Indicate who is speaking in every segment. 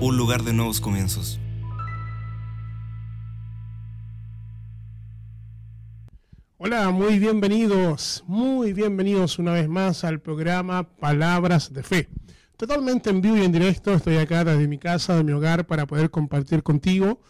Speaker 1: un lugar de nuevos comienzos.
Speaker 2: Hola, muy bienvenidos, muy bienvenidos una vez más al programa Palabras de Fe. Totalmente en vivo y en directo, estoy acá desde mi casa, de mi hogar, para poder compartir contigo.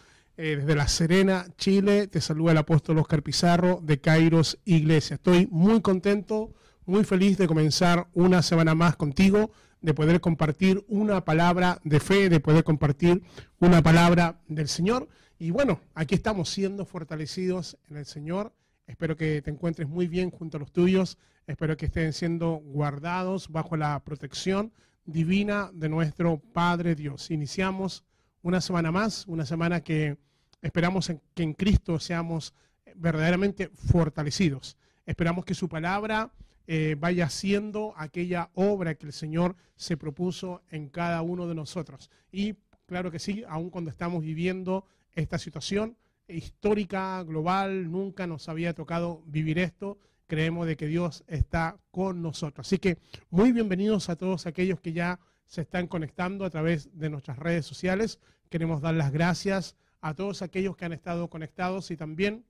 Speaker 2: Eh, desde La Serena, Chile, te saluda el apóstol Oscar Pizarro de Kairos Iglesia. Estoy muy contento, muy feliz de comenzar una semana más contigo, de poder compartir una palabra de fe, de poder compartir una palabra del Señor. Y bueno, aquí estamos siendo fortalecidos en el Señor. Espero que te encuentres muy bien junto a los tuyos. Espero que estén siendo guardados bajo la protección divina de nuestro Padre Dios. Iniciamos una semana más, una semana que esperamos que en Cristo seamos verdaderamente fortalecidos. Esperamos que su palabra eh, vaya haciendo aquella obra que el Señor se propuso en cada uno de nosotros. Y claro que sí, aun cuando estamos viviendo esta situación histórica, global, nunca nos había tocado vivir esto, creemos de que Dios está con nosotros. Así que muy bienvenidos a todos aquellos que ya se están conectando a través de nuestras redes sociales. Queremos dar las gracias a todos aquellos que han estado conectados y también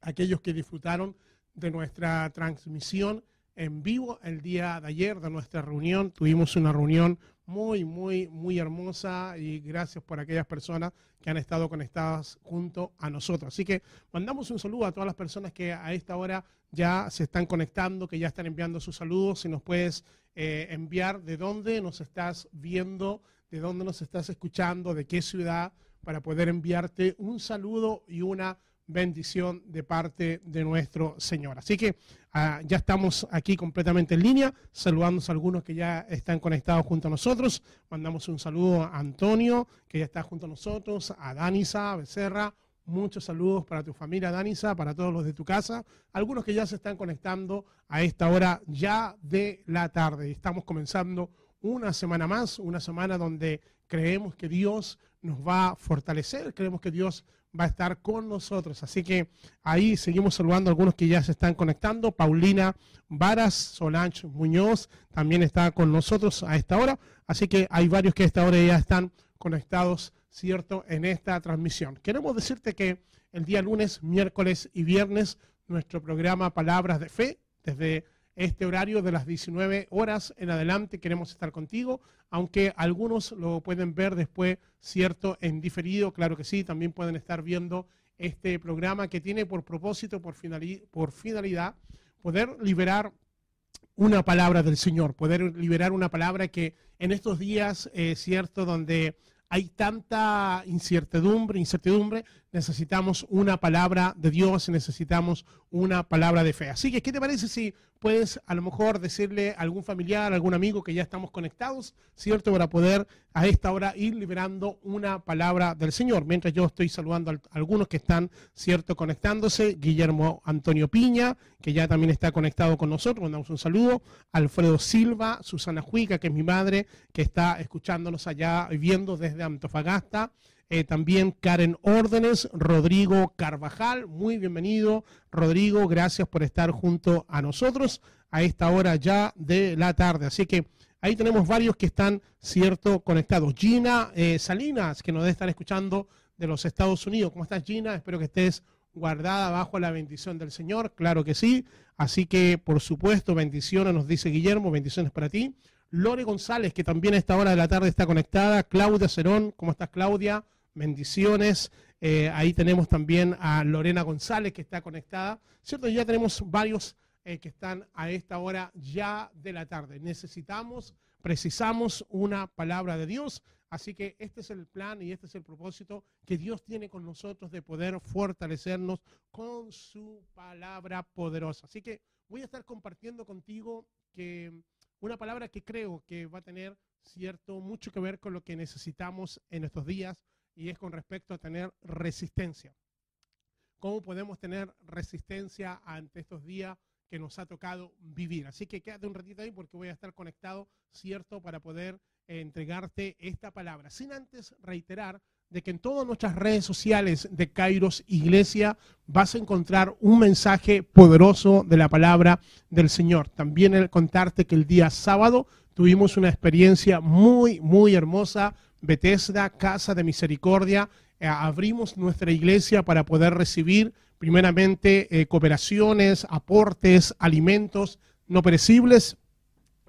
Speaker 2: aquellos que disfrutaron de nuestra transmisión en vivo el día de ayer, de nuestra reunión. Tuvimos una reunión muy, muy, muy hermosa y gracias por aquellas personas que han estado conectadas junto a nosotros. Así que mandamos un saludo a todas las personas que a esta hora ya se están conectando, que ya están enviando sus saludos. Si nos puedes eh, enviar de dónde nos estás viendo, de dónde nos estás escuchando, de qué ciudad, para poder enviarte un saludo y una bendición de parte de nuestro Señor. Así que ah, ya estamos aquí completamente en línea, saludando a algunos que ya están conectados junto a nosotros. Mandamos un saludo a Antonio, que ya está junto a nosotros, a Danisa Becerra. Muchos saludos para tu familia, Danisa, para todos los de tu casa. Algunos que ya se están conectando a esta hora ya de la tarde. Estamos comenzando una semana más, una semana donde creemos que Dios nos va a fortalecer, creemos que Dios va a estar con nosotros. Así que ahí seguimos saludando a algunos que ya se están conectando. Paulina Varas, Solange Muñoz también está con nosotros a esta hora. Así que hay varios que a esta hora ya están conectados, ¿cierto?, en esta transmisión. Queremos decirte que el día lunes, miércoles y viernes, nuestro programa Palabras de Fe, desde este horario de las 19 horas en adelante queremos estar contigo, aunque algunos lo pueden ver después, cierto, en diferido, claro que sí, también pueden estar viendo este programa que tiene por propósito, por, finali- por finalidad, poder liberar una palabra del Señor, poder liberar una palabra que en estos días, eh, cierto, donde hay tanta incertidumbre, incertidumbre, necesitamos una palabra de Dios, necesitamos una palabra de fe. Así que, ¿qué te parece si puedes a lo mejor decirle a algún familiar, a algún amigo que ya estamos conectados, ¿cierto? Para poder a esta hora ir liberando una palabra del Señor. Mientras yo estoy saludando a algunos que están, ¿cierto? Conectándose. Guillermo Antonio Piña, que ya también está conectado con nosotros, mandamos un saludo. Alfredo Silva, Susana Juica, que es mi madre, que está escuchándonos allá, viendo desde Antofagasta. Eh, también Karen Órdenes, Rodrigo Carvajal, muy bienvenido. Rodrigo, gracias por estar junto a nosotros a esta hora ya de la tarde. Así que ahí tenemos varios que están, cierto, conectados. Gina eh, Salinas, que nos debe estar escuchando de los Estados Unidos. ¿Cómo estás, Gina? Espero que estés guardada bajo la bendición del Señor. Claro que sí. Así que, por supuesto, bendiciones, nos dice Guillermo, bendiciones para ti. Lore González, que también a esta hora de la tarde está conectada. Claudia Cerón, ¿cómo estás, Claudia? Bendiciones. Eh, ahí tenemos también a Lorena González, que está conectada. ¿Cierto? Ya tenemos varios eh, que están a esta hora ya de la tarde. Necesitamos, precisamos una palabra de Dios. Así que este es el plan y este es el propósito que Dios tiene con nosotros de poder fortalecernos con su palabra poderosa. Así que voy a estar compartiendo contigo que una palabra que creo que va a tener cierto mucho que ver con lo que necesitamos en estos días y es con respecto a tener resistencia. ¿Cómo podemos tener resistencia ante estos días que nos ha tocado vivir? Así que quédate un ratito ahí porque voy a estar conectado, cierto, para poder eh, entregarte esta palabra. Sin antes reiterar de que en todas nuestras redes sociales de Kairos Iglesia vas a encontrar un mensaje poderoso de la palabra del Señor. También el contarte que el día sábado tuvimos una experiencia muy, muy hermosa. Bethesda, Casa de Misericordia, eh, abrimos nuestra iglesia para poder recibir primeramente eh, cooperaciones, aportes, alimentos no perecibles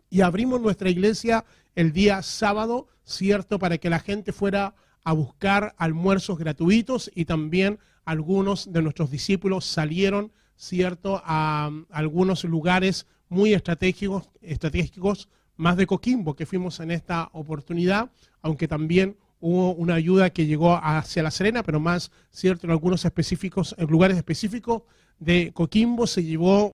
Speaker 2: y abrimos nuestra iglesia el día sábado, ¿cierto? Para que la gente fuera a buscar almuerzos gratuitos y también algunos de nuestros discípulos salieron, ¿cierto?, a, algunos lugares muy estratégicos, estratégicos, más de Coquimbo que fuimos en esta oportunidad, aunque también hubo una ayuda que llegó hacia La Serena, pero más, ¿cierto?, en algunos específicos, lugares específicos de Coquimbo se llevó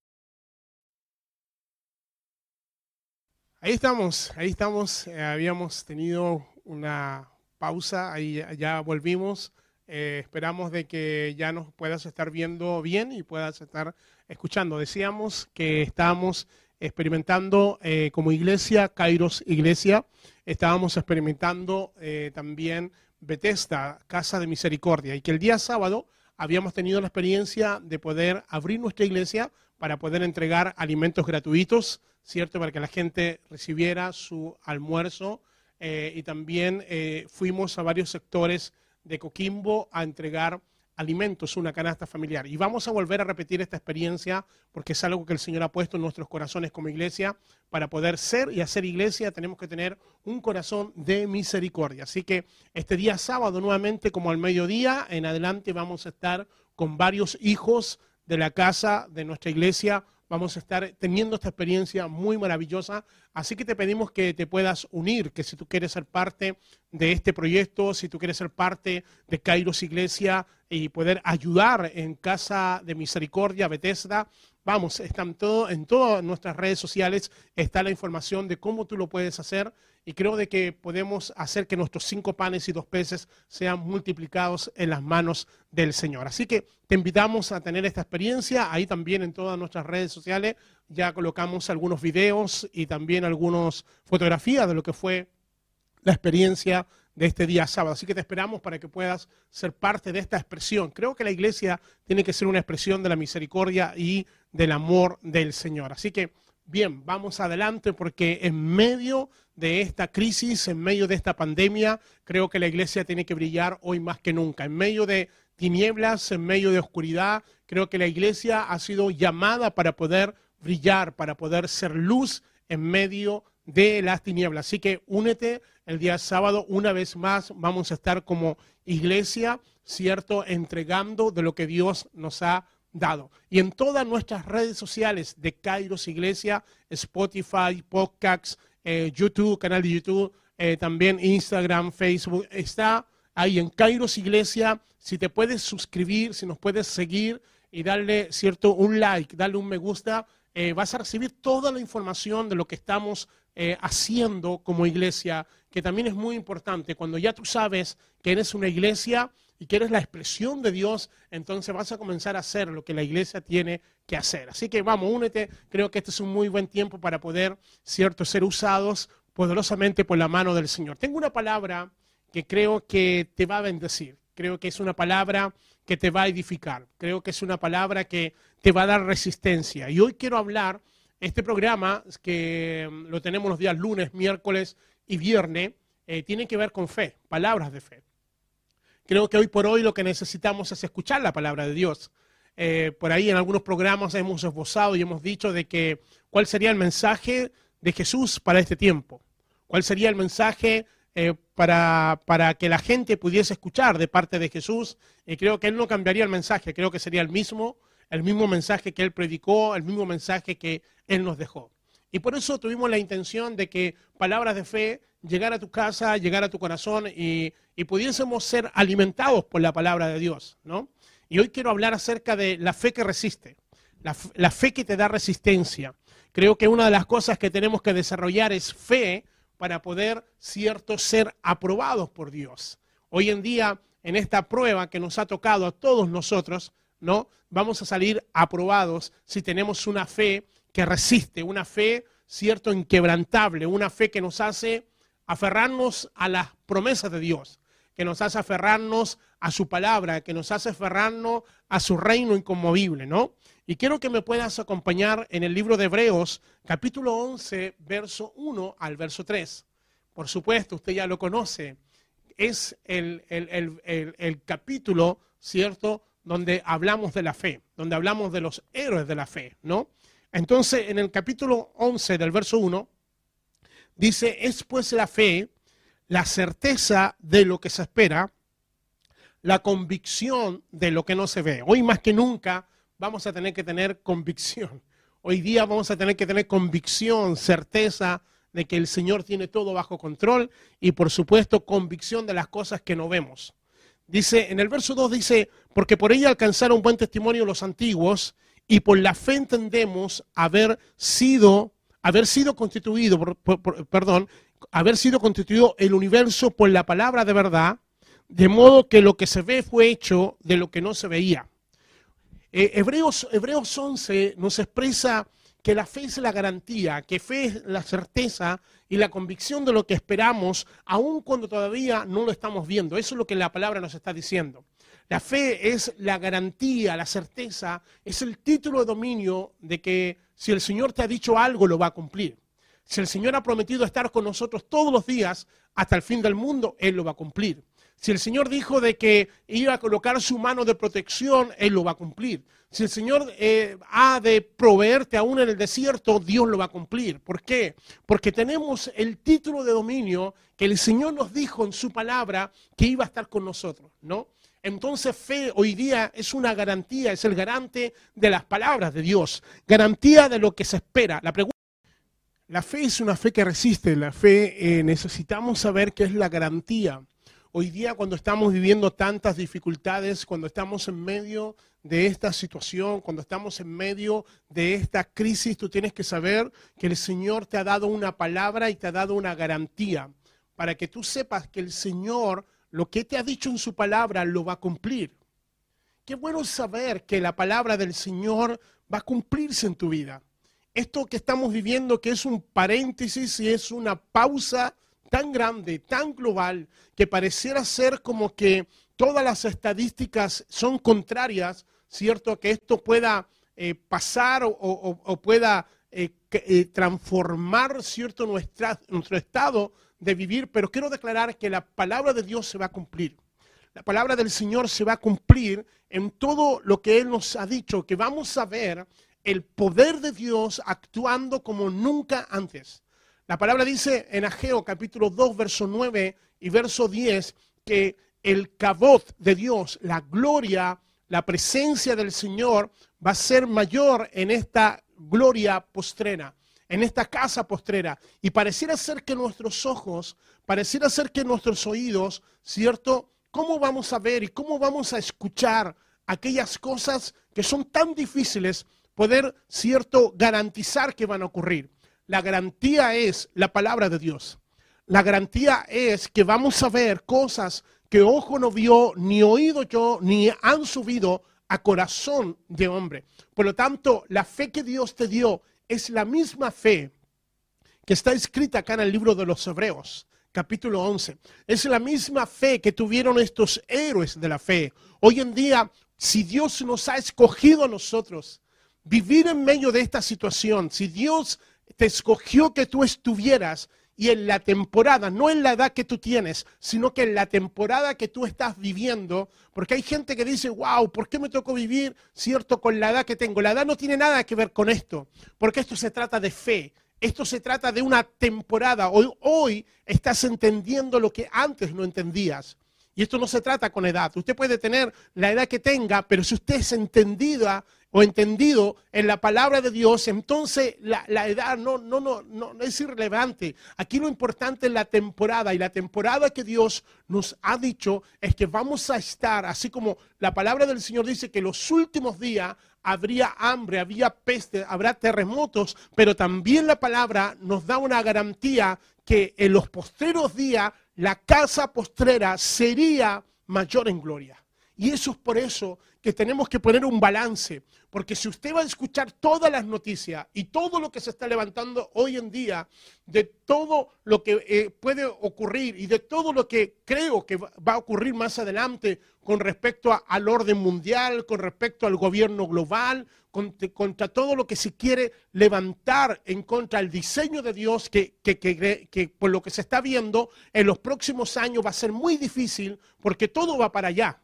Speaker 2: Ahí estamos, ahí estamos. Eh, habíamos tenido una pausa, ahí ya volvimos. Eh, esperamos de que ya nos puedas estar viendo bien y puedas estar escuchando. Decíamos que estábamos experimentando eh, como iglesia, Kairos Iglesia, estábamos experimentando también Bethesda, Casa de Misericordia, y que el día sábado habíamos tenido la experiencia de poder abrir nuestra iglesia para poder entregar alimentos gratuitos ¿cierto? Para que la gente recibiera su almuerzo. Eh, y también eh, fuimos a varios sectores de Coquimbo a entregar alimentos, una canasta familiar. Y vamos a volver a repetir esta experiencia porque es algo que el Señor ha puesto en nuestros corazones como iglesia. Para poder ser y hacer iglesia tenemos que tener un corazón de misericordia. Así que este día sábado nuevamente como al mediodía en adelante vamos a estar con varios hijos de la casa de nuestra iglesia vamos a estar teniendo esta experiencia muy maravillosa. Así que te pedimos que te puedas unir, que si tú quieres ser parte de este proyecto, si tú quieres ser parte de Kairos Iglesia y poder ayudar en Casa de Misericordia, Bethesda, vamos, están todo, en todas nuestras redes sociales está la información de cómo tú lo puedes hacer y creo de que podemos hacer que nuestros cinco panes y dos peces sean multiplicados en las manos del Señor. Así que te invitamos a tener esta experiencia. Ahí también en todas nuestras redes sociales ya colocamos algunos videos y también algunas fotografías de lo que fue la experiencia de este día sábado. Así que te esperamos para que puedas ser parte de esta expresión. Creo que la iglesia tiene que ser una expresión de la misericordia y del amor del Señor. Así que, bien, vamos adelante porque en medio de esta crisis, en medio de esta pandemia, creo que la iglesia tiene que brillar hoy más que nunca. En medio de tinieblas, en medio de oscuridad, creo que la iglesia ha sido llamada para poder brillar, para poder ser luz en medio de las tinieblas. Así que únete el día sábado, una vez más vamos a estar como iglesia, ¿cierto? Entregando de lo que Dios nos ha dado. Y en todas nuestras redes sociales de Kairos Iglesia, Spotify, podcasts, eh, YouTube, canal de YouTube, eh, también Instagram, Facebook, está ahí en Kairos Iglesia. Si te puedes suscribir, si nos puedes seguir y darle, ¿cierto? Un like, darle un me gusta, eh, vas a recibir toda la información de lo que estamos haciendo como iglesia, que también es muy importante. Cuando ya tú sabes que eres una iglesia, y que eres la expresión de Dios, entonces vas a comenzar a hacer lo que la iglesia tiene que hacer. Así que vamos, únete. Creo que este es un muy buen tiempo para poder, cierto, ser usados poderosamente por la mano del Señor. Tengo una palabra que creo que te va a bendecir. Creo que es una palabra que te va a edificar. Creo que es una palabra que te va a dar resistencia. Y hoy quiero hablar, este programa, que mm, lo tenemos los días lunes, miércoles y viernes, eh, tiene que ver con fe, palabras de fe. Creo que hoy por hoy lo que necesitamos es escuchar la palabra de Dios. Eh, por ahí en algunos programas hemos esbozado y hemos dicho de que cuál sería el mensaje de Jesús para este tiempo. ¿Cuál sería el mensaje eh, para, para, que la gente pudiese escuchar de parte de Jesús? Y creo que Él no cambiaría el mensaje, creo que sería el mismo, el mismo mensaje que Él predicó, el mismo mensaje que Él nos dejó. Y por eso tuvimos la intención de que palabras de fe llegara a tu casa, llegara a tu corazón y, pudiésemos ser alimentados por la palabra de Dios, ¿no? Y hoy quiero hablar acerca de la fe que resiste, la, la fe que te da resistencia. Creo que una de las cosas que tenemos que desarrollar es fe para poder, cierto, ser aprobados por Dios. Hoy en día, en esta prueba que nos ha tocado a todos nosotros, ¿no? Vamos a salir aprobados si tenemos una fe que resiste, una fe, cierto, inquebrantable, una fe que nos hace aferrarnos a las promesas de Dios. que nos hace aferrarnos a su palabra, que nos hace aferrarnos a su reino inconmovible, ¿no? Y quiero que me puedas acompañar en el libro de Hebreos, capítulo 11, verso 1 al verso 3. Por supuesto, usted ya lo conoce. Es el, el, el, el capítulo, ¿cierto?, donde hablamos de la fe, donde hablamos de los héroes de la fe, ¿no? Entonces, en el capítulo 11 del verso 1, dice, es pues la fe, la certeza de lo que se espera, la convicción de lo que no se ve. Hoy más que nunca vamos a tener que tener convicción. Hoy día vamos a tener que tener convicción, certeza de que el Señor tiene todo bajo control y por supuesto convicción de las cosas que no vemos. Dice, en el verso 2 dice, porque por ella alcanzaron buen testimonio los antiguos y por la fe entendemos haber sido, haber sido constituido, perdón, haber sido constituido el universo por la palabra de verdad, de modo que lo que se ve fue hecho de lo que no se veía. Eh, Hebreos, Hebreos 11 nos expresa que la fe es la garantía, que fe es la certeza y la convicción de lo que esperamos, aun cuando todavía no lo estamos viendo. Eso es lo que la palabra nos está diciendo. La fe es la garantía, la certeza, es el título de dominio de que si el Señor te ha dicho algo, lo va a cumplir. Si el Señor ha prometido estar con nosotros todos los días hasta el fin del mundo, Él lo va a cumplir. Si el Señor dijo de que iba a colocar su mano de protección, Él lo va a cumplir. Si el Señor eh, ha de proveerte aún en el desierto, Dios lo va a cumplir. ¿Por qué? Porque tenemos el título de dominio que el Señor nos dijo en su palabra que iba a estar con nosotros, ¿no? Entonces fe hoy día es una garantía, es el garante de las palabras de Dios, garantía de lo que se espera. La fe es una fe que resiste, la fe eh, necesitamos saber qué es la garantía Hoy día cuando estamos viviendo tantas dificultades, cuando estamos en medio de esta situación, cuando estamos en medio de esta crisis, tú tienes que saber que el Señor te ha dado una palabra y te ha dado una garantía para que tú sepas que el Señor lo que te ha dicho en su palabra lo va a cumplir. Qué bueno saber que la palabra del Señor va a cumplirse en tu vida. Esto que estamos viviendo, que es un paréntesis y es una pausa tan grande, tan global, que pareciera ser como que todas las estadísticas son contrarias, ¿cierto? Que esto pueda eh, pasar o, pueda eh, eh, transformar, ¿cierto?, nuestro estado de vivir, pero quiero declarar que la palabra de Dios se va a cumplir. La palabra del Señor se va a cumplir en todo lo que Él nos ha dicho, que vamos a ver el poder de Dios actuando como nunca antes. La palabra dice en Ageo capítulo 2, verso 9 y verso 10 que el cabot de Dios, la gloria, la presencia del Señor va a ser mayor en esta gloria postrera, en esta casa postrera. Y pareciera ser que nuestros ojos, pareciera ser que nuestros oídos, ¿cierto? ¿Cómo vamos a ver y cómo vamos a escuchar aquellas cosas que son tan difíciles poder, ¿cierto?, garantizar que van a ocurrir. La garantía es la palabra de Dios. La garantía es que vamos a ver cosas que ojo no vio, ni oído yo, ni han subido a corazón de hombre. Por lo tanto, la fe que Dios te dio es la misma fe que está escrita acá en el libro de los Hebreos, capítulo 11. Es la misma fe que tuvieron estos héroes de la fe. Hoy en día, si Dios nos ha escogido a nosotros, vivir en medio de esta situación, si Dios te escogió que tú estuvieras y en la temporada, no en la edad que tú tienes, sino que en la temporada que tú estás viviendo, porque hay gente que dice, wow, ¿por qué me tocó vivir, cierto, con la edad que tengo? La edad no tiene nada que ver con esto, porque esto se trata de fe, esto se trata de una temporada. Hoy, hoy estás entendiendo lo que antes no entendías. Y esto no se trata con edad. Usted puede tener la edad que tenga, pero si usted es entendida o entendido en la palabra de Dios, entonces la, edad no, no, no, no, es irrelevante. Aquí lo importante es la temporada y la temporada que Dios nos ha dicho es que vamos a estar, así como la palabra del Señor dice que los últimos días habría hambre, había peste, habrá terremotos, pero también la palabra nos da una garantía que en los postreros días la casa postrera sería mayor en gloria. Y eso es por eso que tenemos que poner un balance, porque si usted va a escuchar todas las noticias y todo lo que se está levantando hoy en día, de todo lo que eh, puede ocurrir y de todo lo que creo que va a ocurrir más adelante con respecto a- al orden mundial, con respecto al gobierno global, con- contra todo lo que se quiere levantar en contra del diseño de Dios, que, por lo que se está viendo en los próximos años va a ser muy difícil porque todo va para allá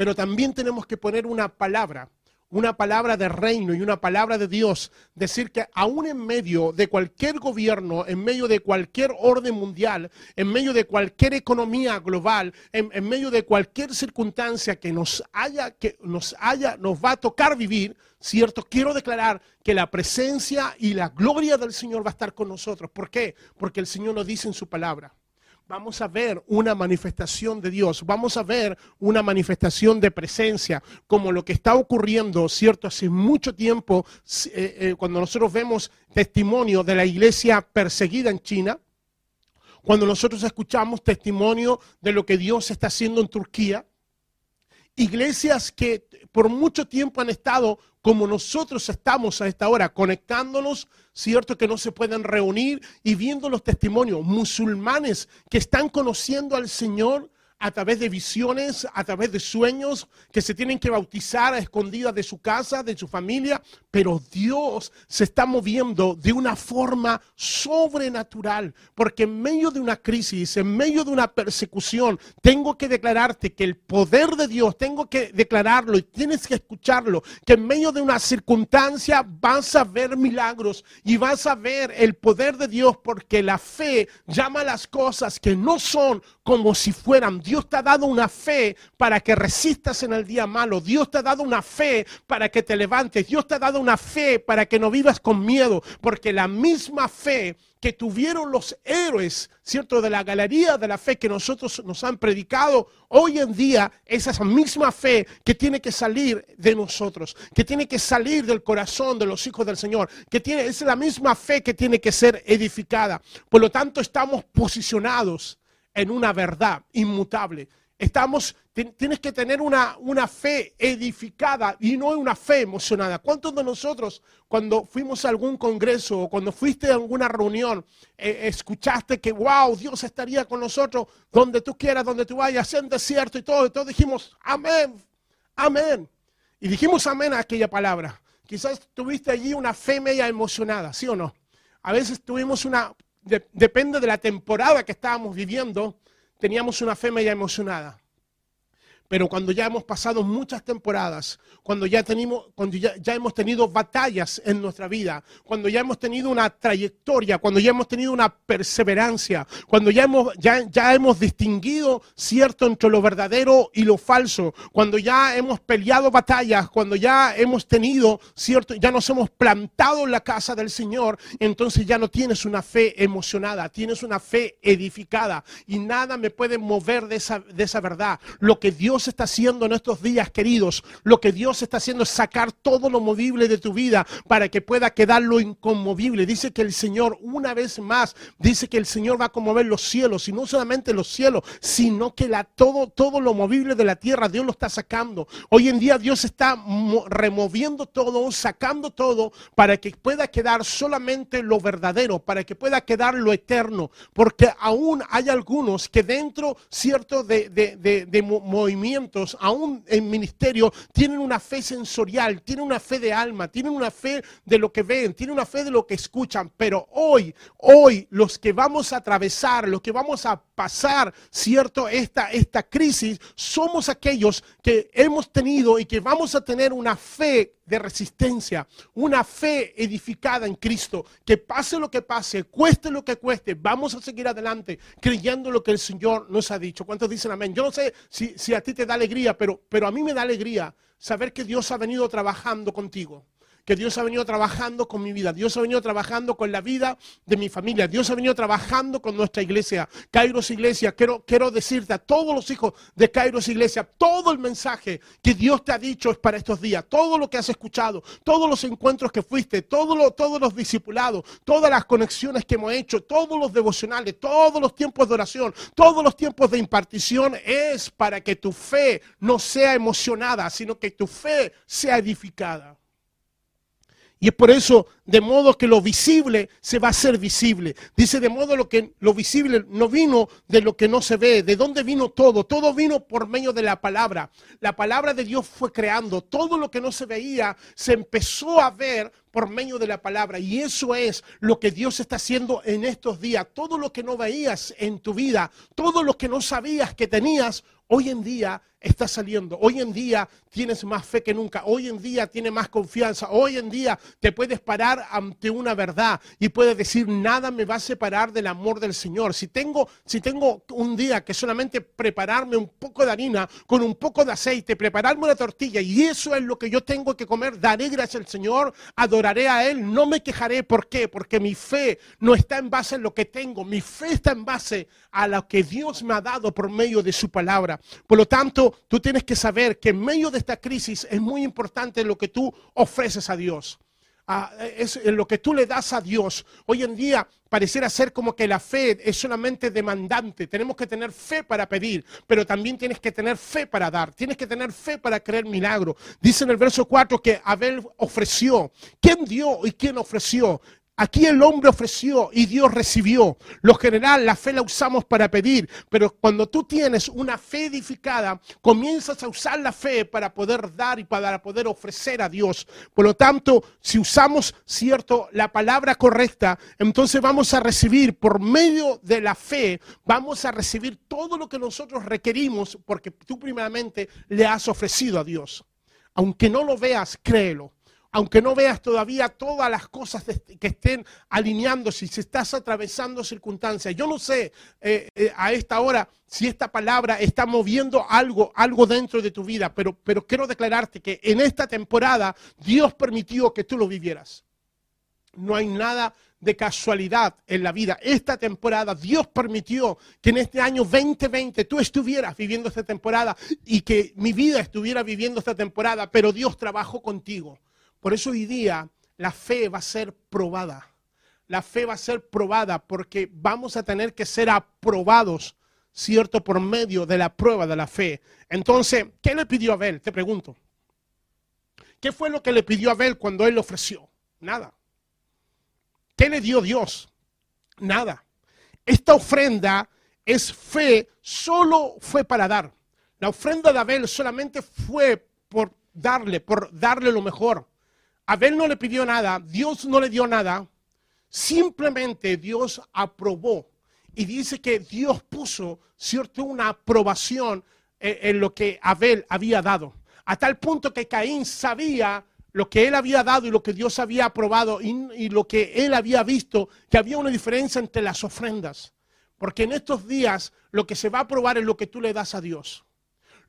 Speaker 2: pero también tenemos que poner una palabra, una palabra de reino y una palabra de Dios. Decir que aún en medio de cualquier gobierno, en medio de cualquier orden mundial, en medio de cualquier economía global, en, medio de cualquier circunstancia que nos haya, que nos haya, nos va a tocar vivir, cierto, quiero declarar que la presencia y la gloria del Señor va a estar con nosotros. ¿Por qué? Porque el Señor nos dice en su palabra vamos a ver una manifestación de Dios, vamos a ver una manifestación de presencia, como lo que está ocurriendo, ¿cierto? Hace mucho tiempo, eh, eh, cuando nosotros vemos testimonio de la iglesia perseguida en China, cuando nosotros escuchamos testimonio de lo que Dios está haciendo en Turquía, iglesias que por mucho tiempo han estado como nosotros estamos a esta hora, conectándonos, cierto que no se pueden reunir y viendo los testimonios, musulmanes que están conociendo al Señor a través de visiones, a través de sueños, que se tienen que bautizar a escondidas de su casa, de su familia, pero Dios se está moviendo de una forma sobrenatural, porque en medio de una crisis, en medio de una persecución, tengo que declararte que el poder de Dios, tengo que declararlo y tienes que escucharlo, que en medio de una circunstancia vas a ver milagros y vas a ver el poder de Dios, porque la fe llama a las cosas que no son como si fueran. Dios te ha dado una fe para que resistas en el día malo. Dios te ha dado una fe para que te levantes. Dios te ha dado una fe para que no vivas con miedo, porque la misma fe que tuvieron los héroes, ¿cierto? De la galería de la fe que nosotros nos han predicado, hoy en día es esa misma fe que tiene que salir de nosotros, que tiene que salir del corazón de los hijos del Señor, que tiene, es la misma fe que tiene que ser edificada. Por lo tanto, estamos posicionados en una verdad inmutable. Estamos, tienes que tener una, una fe edificada y no una fe emocionada. ¿Cuántos de nosotros cuando fuimos a algún congreso o cuando fuiste a alguna reunión, eh, escuchaste que, wow, Dios estaría con nosotros donde tú quieras, donde tú vayas, en desierto y todo, y todos dijimos, amén, amén. Y dijimos amén a aquella palabra. Quizás tuviste allí una fe media emocionada, ¿sí o no? A veces tuvimos una, de, depende de la temporada que estábamos viviendo, teníamos una fe media emocionada. Pero cuando ya hemos pasado muchas temporadas, cuando ya, tenemos, cuando ya, ya, hemos tenido batallas en nuestra vida, cuando ya hemos tenido una trayectoria, cuando ya hemos tenido una perseverancia, cuando ya hemos, ya, ya hemos distinguido cierto entre lo verdadero y lo falso, cuando ya hemos peleado batallas, cuando ya hemos tenido cierto, ya nos hemos plantado en la casa del Señor, entonces ya no tienes una fe emocionada, tienes una fe edificada y nada me puede mover de esa, de esa verdad. Lo que Dios está haciendo en estos días, queridos, lo que Dios está haciendo es sacar todo lo movible de tu vida para que pueda quedar lo inconmovible. Dice que el Señor, una vez más, dice que el Señor va a conmover los cielos, y no solamente los cielos, sino que la, todo, todo lo movible de la tierra, Dios lo está sacando. Hoy en día Dios está removiendo todo, sacando todo, para que pueda quedar solamente lo verdadero, para que pueda quedar lo eterno, porque aún hay algunos que dentro, cierto, de, de, de, de movimiento, aún en ministerio, tienen una fe sensorial, tienen una fe de alma, tienen una fe de lo que ven, tienen una fe de lo que escuchan. Pero hoy, hoy, los que vamos a atravesar, los que vamos a pasar, cierto, esta, esta crisis, somos aquellos que hemos tenido y que vamos a tener una fe de resistencia, una fe edificada en Cristo, que pase lo que pase, cueste lo que cueste, vamos a seguir adelante creyendo lo que el Señor nos ha dicho. ¿Cuántos dicen amén? Yo no sé si, si a ti te da alegría, pero, pero a mí me da alegría saber que Dios ha venido trabajando contigo. Que Dios ha venido trabajando con mi vida, Dios ha venido trabajando con la vida de mi familia, Dios ha venido trabajando con nuestra iglesia, Kairos Iglesia. Quiero, quiero decirte a todos los hijos de Kairos Iglesia, todo el mensaje que Dios te ha dicho es para estos días, todo lo que has escuchado, todos los encuentros que fuiste, todos los discipulados, todas las conexiones que hemos hecho, todos los devocionales, todos los tiempos de oración, todos los tiempos de impartición, es para que tu fe no sea emocionada, sino que tu fe sea edificada. Y es por eso, de modo que lo visible se va a hacer visible. Dice, de modo lo que lo visible no vino de lo que no se ve. ¿De dónde vino todo? Todo vino por medio de la palabra. La palabra de Dios fue creando. Todo lo que no se veía se empezó a ver por medio de la palabra. Y eso es lo que Dios está haciendo en estos días. Todo lo que no veías en tu vida, todo lo que no sabías que tenías, hoy en día está saliendo. Hoy en día tienes más fe que nunca. Hoy en día tienes más confianza. Hoy en día te puedes parar ante una verdad y puedes decir, nada me va a separar del amor del Señor. Si tengo, si tengo un día que solamente prepararme un poco de harina con un poco de aceite, prepararme una tortilla y eso es lo que yo tengo que comer, daré gracias al Señor, adoraré a Él, no me quejaré. ¿Por qué? Porque mi fe no está en base en lo que tengo. Mi fe está en base a lo que Dios me ha dado por medio de su palabra. Por lo tanto, tú tienes que saber que en medio de esta crisis es muy importante lo que tú ofreces a Dios. Ah, es lo que tú le das a Dios. Hoy en día pareciera ser como que la fe es solamente demandante. Tenemos que tener fe para pedir, pero también tienes que tener fe para dar. Tienes que tener fe para creer milagro. Dice en el verso 4 que Abel ofreció. ¿Quién dio y quién ofreció? Aquí el hombre ofreció y Dios recibió. Lo general, la fe la usamos para pedir, pero cuando tú tienes una fe edificada, comienzas a usar la fe para poder dar y para poder ofrecer a Dios. Por lo tanto, si usamos, cierto, la palabra correcta, entonces vamos a recibir por medio de la fe, vamos a recibir todo lo que nosotros requerimos porque tú primeramente le has ofrecido a Dios. Aunque no lo veas, créelo aunque no veas todavía todas las cosas que estén alineándose, si estás atravesando circunstancias. Yo no sé eh, eh, a esta hora si esta palabra está moviendo algo, algo dentro de tu vida, pero, pero quiero declararte que en esta temporada Dios permitió que tú lo vivieras. No hay nada de casualidad en la vida. Esta temporada Dios permitió que en este año 2020 tú estuvieras viviendo esta temporada y que mi vida estuviera viviendo esta temporada, pero Dios trabajó contigo. Por eso hoy día la fe va a ser probada. La fe va a ser probada porque vamos a tener que ser aprobados, ¿cierto? Por medio de la prueba de la fe. Entonces, ¿qué le pidió Abel? Te pregunto. ¿Qué fue lo que le pidió Abel cuando él le ofreció? Nada. ¿Qué le dio Dios? Nada. Esta ofrenda es fe, solo fue para dar. La ofrenda de Abel solamente fue por darle, por darle lo mejor. Abel no le pidió nada, Dios no le dio nada, simplemente Dios aprobó. Y dice que Dios puso, ¿cierto?, una aprobación en, lo que Abel había dado. A tal punto que Caín sabía lo que él había dado y lo que Dios había aprobado y, y, lo que él había visto, que había una diferencia entre las ofrendas. Porque en estos días lo que se va a aprobar es lo que tú le das a Dios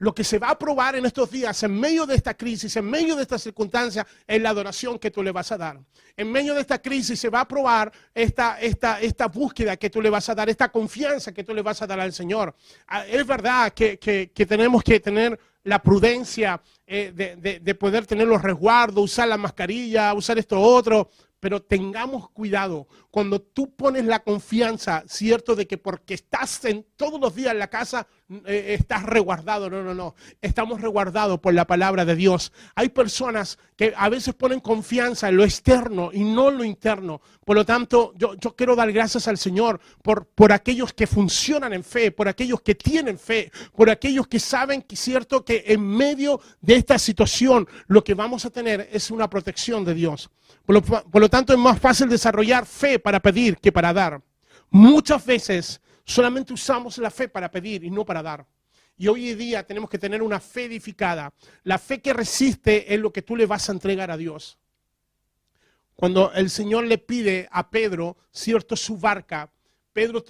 Speaker 2: lo que se va a probar en estos días, en medio de esta crisis, en medio de esta circunstancia, es la adoración que tú le vas a dar. En medio de esta crisis se va a probar esta, esta, esta búsqueda que tú le vas a dar, esta confianza que tú le vas a dar al Señor. Ah, es verdad que, tenemos que tener la prudencia eh, de, de poder tener los resguardos, usar la mascarilla, usar esto otro, pero tengamos cuidado cuando tú pones la confianza, cierto, de que porque estás en, todos los días en la casa, eh, estás resguardado. No, no, no. Estamos resguardados por la palabra de Dios. Hay personas que a veces ponen confianza en lo externo y no en lo interno. Por lo tanto, yo, yo quiero dar gracias al Señor por, por aquellos que funcionan en fe, por aquellos que tienen fe, por aquellos que saben que cierto que en medio de esta situación lo que vamos a tener es una protección de Dios. Por lo, por lo tanto, es más fácil desarrollar fe para pedir que para dar. Muchas veces solamente usamos la fe para pedir y no para dar. Y hoy en día tenemos que tener una fe edificada. La fe que resiste es lo que tú le vas a entregar a Dios. Cuando el Señor le pide a Pedro, cierto, su barca, Pedro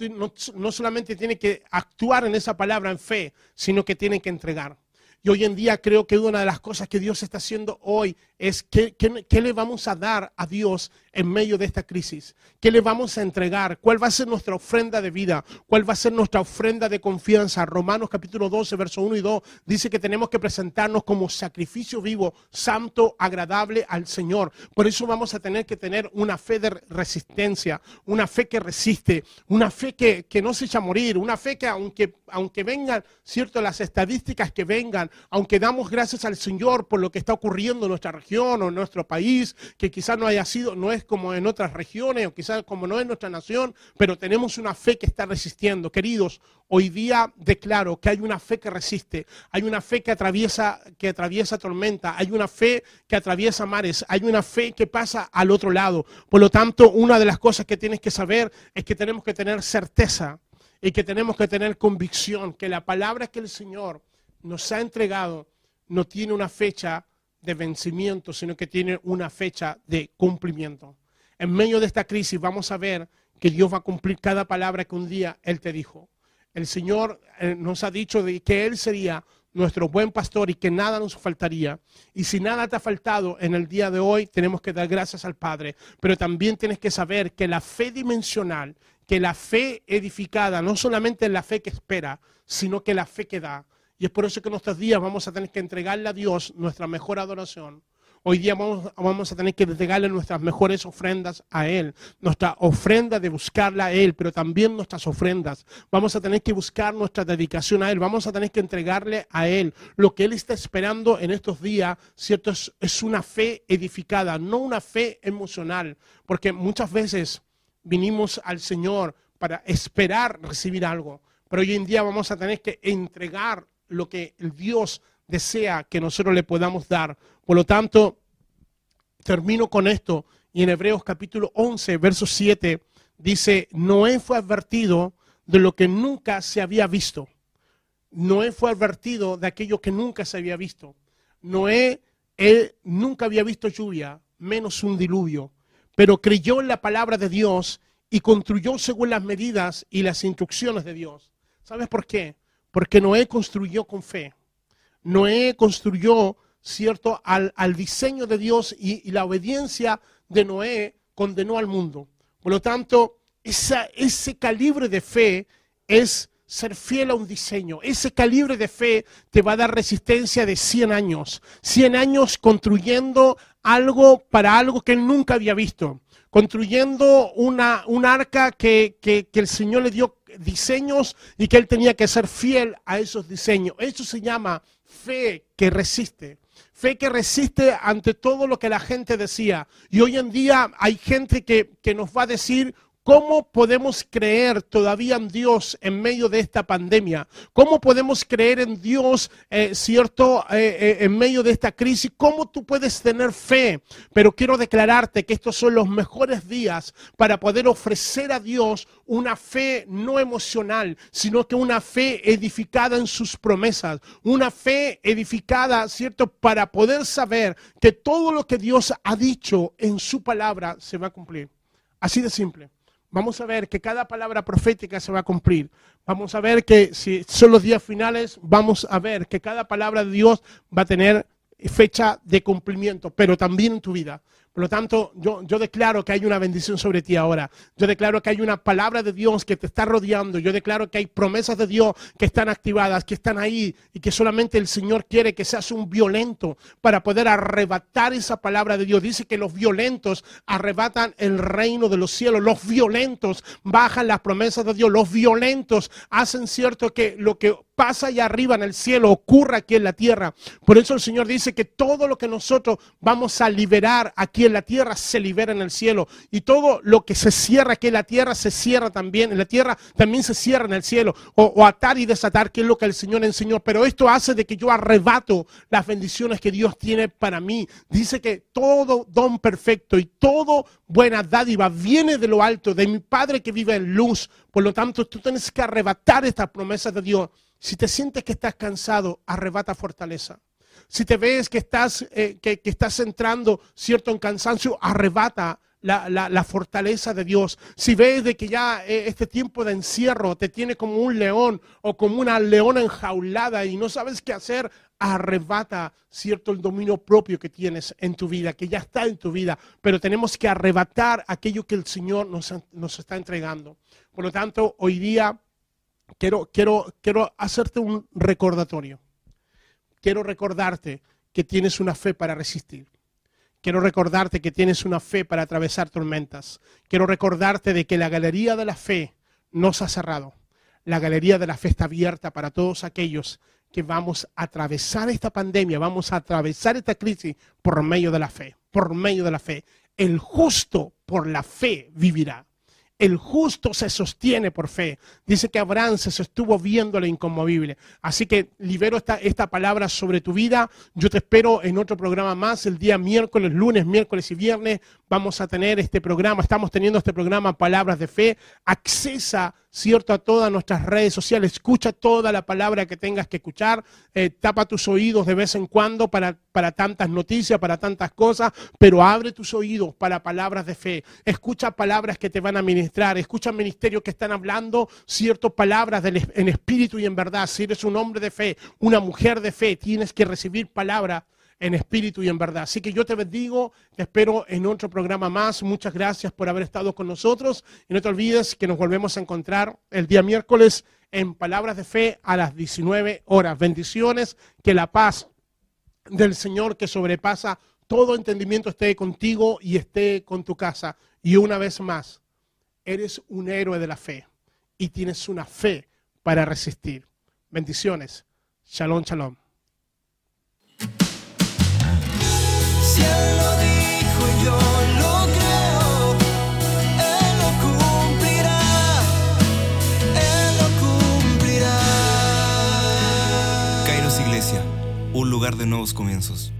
Speaker 2: no, solamente tiene que actuar en esa palabra en fe, sino que tiene que entregar. Y hoy en día creo que una de las cosas que Dios está haciendo hoy es ¿qué, qué, qué le vamos a dar a Dios en medio de esta crisis? ¿Qué le vamos a entregar? ¿Cuál va a ser nuestra ofrenda de vida? ¿Cuál va a ser nuestra ofrenda de confianza? Romanos capítulo 12, verso 1 y 2 dice que tenemos que presentarnos como sacrificio vivo, santo, agradable al Señor. Por eso vamos a tener que tener una fe de resistencia, una fe que resiste, una fe que, que no se echa a morir, una fe que aunque, aunque vengan, cierto, las estadísticas que vengan, aunque damos gracias al Señor por lo que está ocurriendo en nuestra región o en nuestro país, que quizás no haya sido, no es como en otras regiones o quizás como no es nuestra nación, pero tenemos una fe que está resistiendo. Queridos, hoy día declaro que hay una fe que resiste, hay una fe que atraviesa, que atraviesa tormenta, hay una fe que atraviesa mares, hay una fe que pasa al otro lado. Por lo tanto, una de las cosas que tienes que saber es que tenemos que tener certeza y que tenemos que tener convicción que la palabra que el Señor nos ha entregado no tiene una fecha de vencimiento, sino que tiene una fecha de cumplimiento. En medio de esta crisis vamos a ver que Dios va a cumplir cada palabra que un día Él te dijo. El Señor eh, nos ha dicho de que Él sería nuestro buen pastor y que nada nos faltaría. Y si nada te ha faltado en el día de hoy, tenemos que dar gracias al Padre. Pero también tienes que saber que la fe dimensional, que la fe edificada, no solamente es la fe que espera, sino que la fe que da. Y es por eso que en nuestros días vamos a tener que entregarle a Dios nuestra mejor adoración. Hoy día vamos, vamos, a tener que entregarle nuestras mejores ofrendas a Él, nuestra ofrenda de buscarla a Él, pero también nuestras ofrendas. Vamos a tener que buscar nuestra dedicación a Él, vamos a tener que entregarle a Él. Lo que Él está esperando en estos días, ¿cierto? Es, es una fe edificada, no una fe emocional, porque muchas veces vinimos al Señor para esperar recibir algo, pero hoy en día vamos a tener que entregar lo que Dios desea que nosotros le podamos dar. Por lo tanto, termino con esto y en Hebreos capítulo 11, verso 7 dice, Noé fue advertido de lo que nunca se había visto. Noé fue advertido de aquello que nunca se había visto. Noé, él nunca había visto lluvia, menos un diluvio, pero creyó en la palabra de Dios y construyó según las medidas y las instrucciones de Dios. ¿Sabes por qué? Porque Noé construyó con fe. Noé construyó, ¿cierto?, al, diseño de Dios y, la obediencia de Noé condenó al mundo. Por lo tanto, ese calibre de fe es ser fiel a un diseño. Ese calibre de fe te va a dar resistencia de 100 años. 100 años construyendo algo para algo que él nunca había visto. Construyendo una, un arca que, que, que el Señor le dio diseños y que él tenía que ser fiel a esos diseños. Eso se llama fe que resiste. Fe que resiste ante todo lo que la gente decía. Y hoy en día hay gente que, que nos va a decir ¿Cómo podemos creer todavía en Dios en medio de esta pandemia? ¿Cómo podemos creer en Dios, eh, cierto, eh, eh, en medio de esta crisis? ¿Cómo tú puedes tener fe? Pero quiero declararte que estos son los mejores días para poder ofrecer a Dios una fe no emocional, sino que una fe edificada en sus promesas, una fe edificada, cierto, para poder saber que todo lo que Dios ha dicho en su palabra se va a cumplir. Así de simple vamos a ver que cada palabra profética se va a cumplir. Vamos a ver que si son los días finales, vamos a ver que cada palabra de Dios va a tener fecha de cumplimiento, pero también en tu vida. Por lo tanto, yo, yo, declaro que hay una bendición sobre ti ahora. Yo declaro que hay una palabra de Dios que te está rodeando. Yo declaro que hay promesas de Dios que están activadas, que están ahí y que solamente el Señor quiere que seas un violento para poder arrebatar esa palabra de Dios. Dice que los violentos arrebatan el reino de los cielos. Los violentos bajan las promesas de Dios. Los violentos hacen cierto que lo que pasa allá arriba en el cielo ocurra aquí en la tierra. Por eso el Señor dice que todo lo que nosotros vamos a liberar aquí en la tierra se libera en el cielo. Y todo lo que se cierra aquí en la tierra se cierra también. En la tierra también se cierra en el cielo. O, atar y desatar, que es lo que el Señor enseñó. Pero esto hace de que yo arrebato las bendiciones que Dios tiene para mí. Dice que todo don perfecto y todo buena dádiva viene de lo alto, de mi Padre que vive en luz. Por lo tanto, tú tienes que arrebatar estas promesas de Dios. Si te sientes que estás cansado, arrebata fortaleza. Si te ves que estás, eh, que, que estás entrando cierto en cansancio, arrebata la, la- fortaleza de Dios, si ves de que ya eh, este tiempo de encierro te tiene como un león o como una leona enjaulada y no sabes qué hacer, arrebata, cierto, el dominio propio que tienes en tu vida, que ya está en tu vida, pero tenemos que arrebatar aquello que el Señor nos, nos está entregando. Por lo tanto, hoy día quiero, quiero, quiero hacerte un recordatorio. Quiero recordarte que tienes una fe para resistir. Quiero recordarte que tienes una fe para atravesar tormentas. Quiero recordarte de que la galería de la fe no se ha cerrado. La galería de la fe está abierta para todos aquellos que vamos a atravesar esta pandemia, vamos a atravesar esta crisis por medio de la fe, por medio de la fe. El justo por la fe vivirá. El justo se sostiene por fe. Dice que Abraham se sostuvo viendo lo inconmovible. Así que libero esta, esta palabra sobre tu vida. Yo te espero en otro programa más el día miércoles, lunes, miércoles y viernes. Vamos a tener este programa, estamos teniendo este programa Palabras de Fe. Accesa, cierto, a todas nuestras redes sociales. Escucha toda la palabra que tengas que escuchar. Eh, tapa tus oídos de vez en cuando para, para tantas noticias, para tantas cosas, pero abre tus oídos para palabras de fe. Escucha palabras que te van a ministrar. Escucha ministerios que están hablando, cierto, palabras del- en espíritu y en verdad. Si eres un hombre de fe, una mujer de fe, tienes que recibir palabras en espíritu y en verdad. Así que yo te bendigo, te espero en otro programa más. Muchas gracias por haber estado con nosotros. Y no te olvides que nos volvemos a encontrar el día miércoles en Palabras de Fe a las 19 horas. Bendiciones, que la paz del Señor que sobrepasa todo entendimiento esté contigo y esté con tu casa. Y una vez más, eres un héroe de la fe y tienes una fe para resistir. Bendiciones. Shalom, shalom.
Speaker 1: Un lugar de nuevos comienzos.